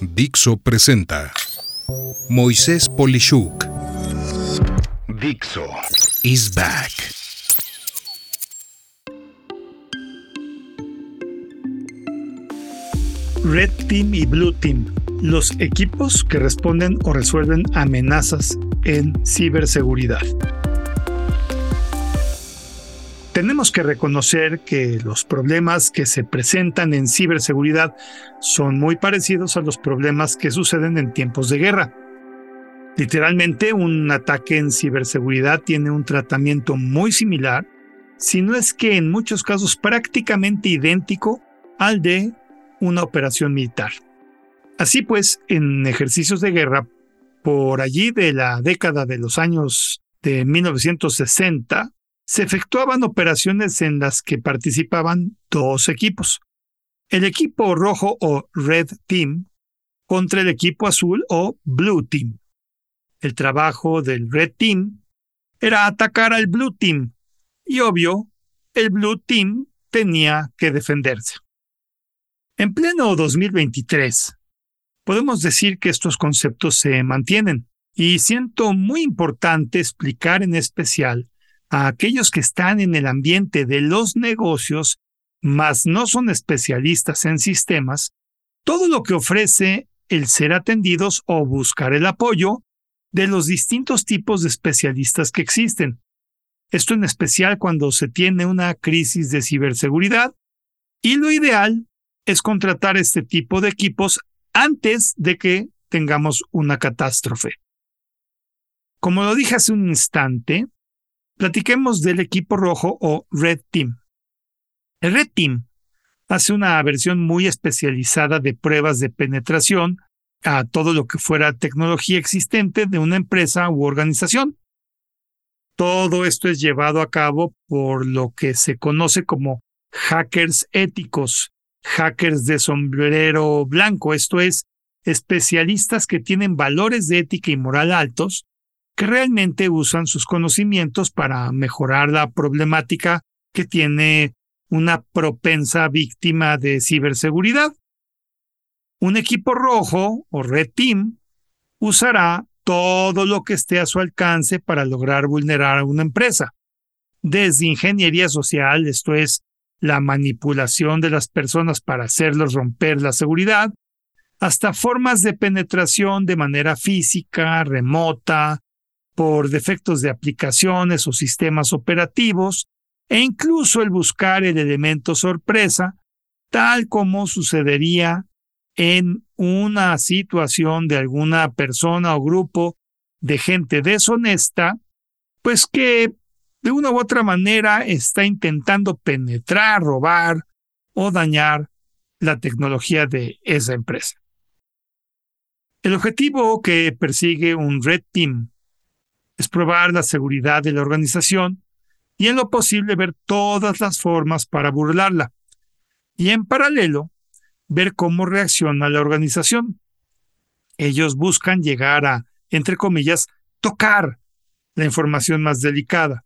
Dixo presenta Moisés Polishuk. Dixo is back. Red Team y Blue Team, los equipos que responden o resuelven amenazas en ciberseguridad. Tenemos que reconocer que los problemas que se presentan en ciberseguridad son muy parecidos a los problemas que suceden en tiempos de guerra. Literalmente, un ataque en ciberseguridad tiene un tratamiento muy similar, si no es que en muchos casos prácticamente idéntico al de una operación militar. Así pues, en ejercicios de guerra, por allí de la década de los años de 1960, se efectuaban operaciones en las que participaban dos equipos. El equipo rojo o Red Team contra el equipo azul o Blue Team. El trabajo del Red Team era atacar al Blue Team y obvio, el Blue Team tenía que defenderse. En pleno 2023, podemos decir que estos conceptos se mantienen y siento muy importante explicar en especial a aquellos que están en el ambiente de los negocios, mas no son especialistas en sistemas, todo lo que ofrece el ser atendidos o buscar el apoyo de los distintos tipos de especialistas que existen. Esto en especial cuando se tiene una crisis de ciberseguridad y lo ideal es contratar este tipo de equipos antes de que tengamos una catástrofe. Como lo dije hace un instante, Platiquemos del equipo rojo o Red Team. El Red Team hace una versión muy especializada de pruebas de penetración a todo lo que fuera tecnología existente de una empresa u organización. Todo esto es llevado a cabo por lo que se conoce como hackers éticos, hackers de sombrero blanco, esto es, especialistas que tienen valores de ética y moral altos que realmente usan sus conocimientos para mejorar la problemática que tiene una propensa víctima de ciberseguridad. Un equipo rojo o red team usará todo lo que esté a su alcance para lograr vulnerar a una empresa, desde ingeniería social, esto es, la manipulación de las personas para hacerlos romper la seguridad, hasta formas de penetración de manera física, remota, por defectos de aplicaciones o sistemas operativos, e incluso el buscar el elemento sorpresa, tal como sucedería en una situación de alguna persona o grupo de gente deshonesta, pues que de una u otra manera está intentando penetrar, robar o dañar la tecnología de esa empresa. El objetivo que persigue un Red Team es probar la seguridad de la organización y en lo posible ver todas las formas para burlarla. Y en paralelo, ver cómo reacciona la organización. Ellos buscan llegar a, entre comillas, tocar la información más delicada.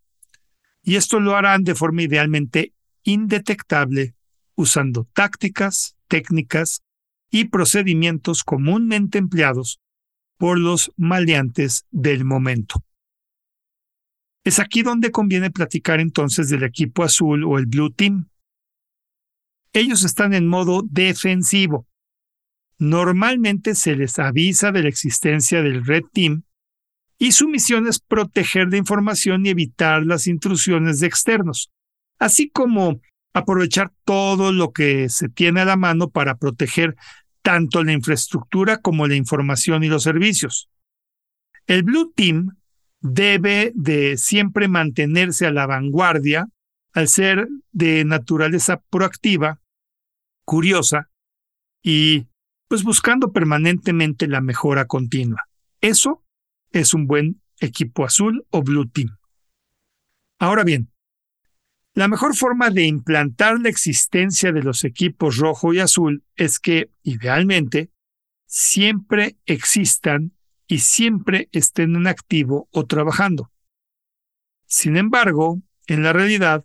Y esto lo harán de forma idealmente indetectable usando tácticas, técnicas y procedimientos comúnmente empleados por los maleantes del momento. Es aquí donde conviene platicar entonces del equipo azul o el Blue Team. Ellos están en modo defensivo. Normalmente se les avisa de la existencia del Red Team y su misión es proteger de información y evitar las intrusiones de externos, así como aprovechar todo lo que se tiene a la mano para proteger tanto la infraestructura como la información y los servicios. El Blue Team debe de siempre mantenerse a la vanguardia al ser de naturaleza proactiva, curiosa y pues buscando permanentemente la mejora continua. Eso es un buen equipo azul o blue team. Ahora bien, la mejor forma de implantar la existencia de los equipos rojo y azul es que, idealmente, siempre existan y siempre estén en activo o trabajando. Sin embargo, en la realidad,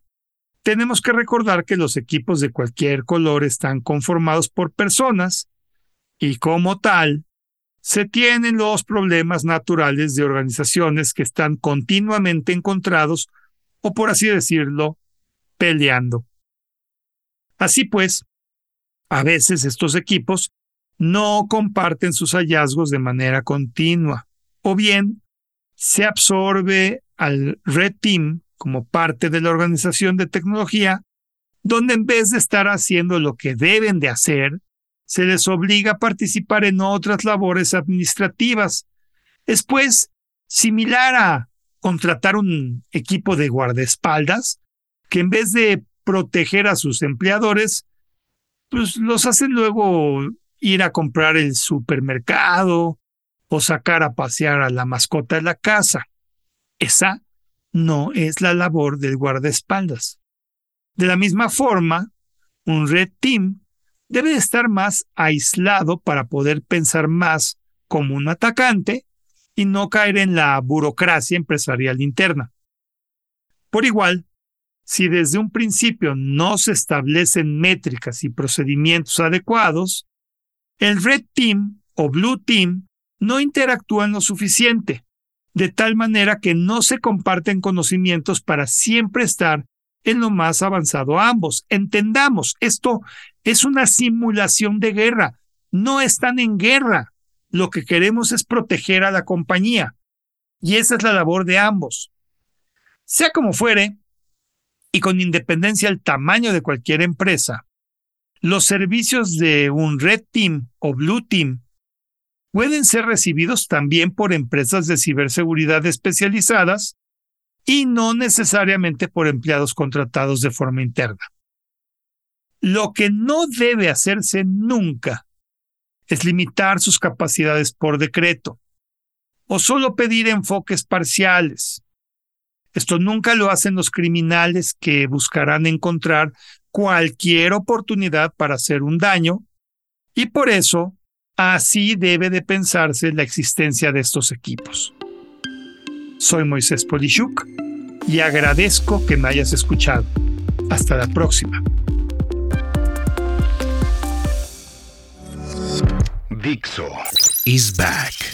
tenemos que recordar que los equipos de cualquier color están conformados por personas y como tal, se tienen los problemas naturales de organizaciones que están continuamente encontrados o, por así decirlo, peleando. Así pues, a veces estos equipos no comparten sus hallazgos de manera continua, o bien se absorbe al Red Team como parte de la organización de tecnología, donde en vez de estar haciendo lo que deben de hacer, se les obliga a participar en otras labores administrativas. Es pues similar a contratar un equipo de guardaespaldas que en vez de proteger a sus empleadores, pues los hacen luego ir a comprar el supermercado o sacar a pasear a la mascota de la casa. Esa no es la labor del guardaespaldas. De la misma forma, un red team debe estar más aislado para poder pensar más como un atacante y no caer en la burocracia empresarial interna. Por igual, si desde un principio no se establecen métricas y procedimientos adecuados, el Red Team o Blue Team no interactúan lo suficiente, de tal manera que no se comparten conocimientos para siempre estar en lo más avanzado ambos. Entendamos, esto es una simulación de guerra, no están en guerra. Lo que queremos es proteger a la compañía. Y esa es la labor de ambos. Sea como fuere, y con independencia del tamaño de cualquier empresa, los servicios de un Red Team o Blue Team pueden ser recibidos también por empresas de ciberseguridad especializadas y no necesariamente por empleados contratados de forma interna. Lo que no debe hacerse nunca es limitar sus capacidades por decreto o solo pedir enfoques parciales. Esto nunca lo hacen los criminales que buscarán encontrar cualquier oportunidad para hacer un daño y por eso así debe de pensarse la existencia de estos equipos. Soy Moisés Polishuk y agradezco que me hayas escuchado. Hasta la próxima. Dixo is back.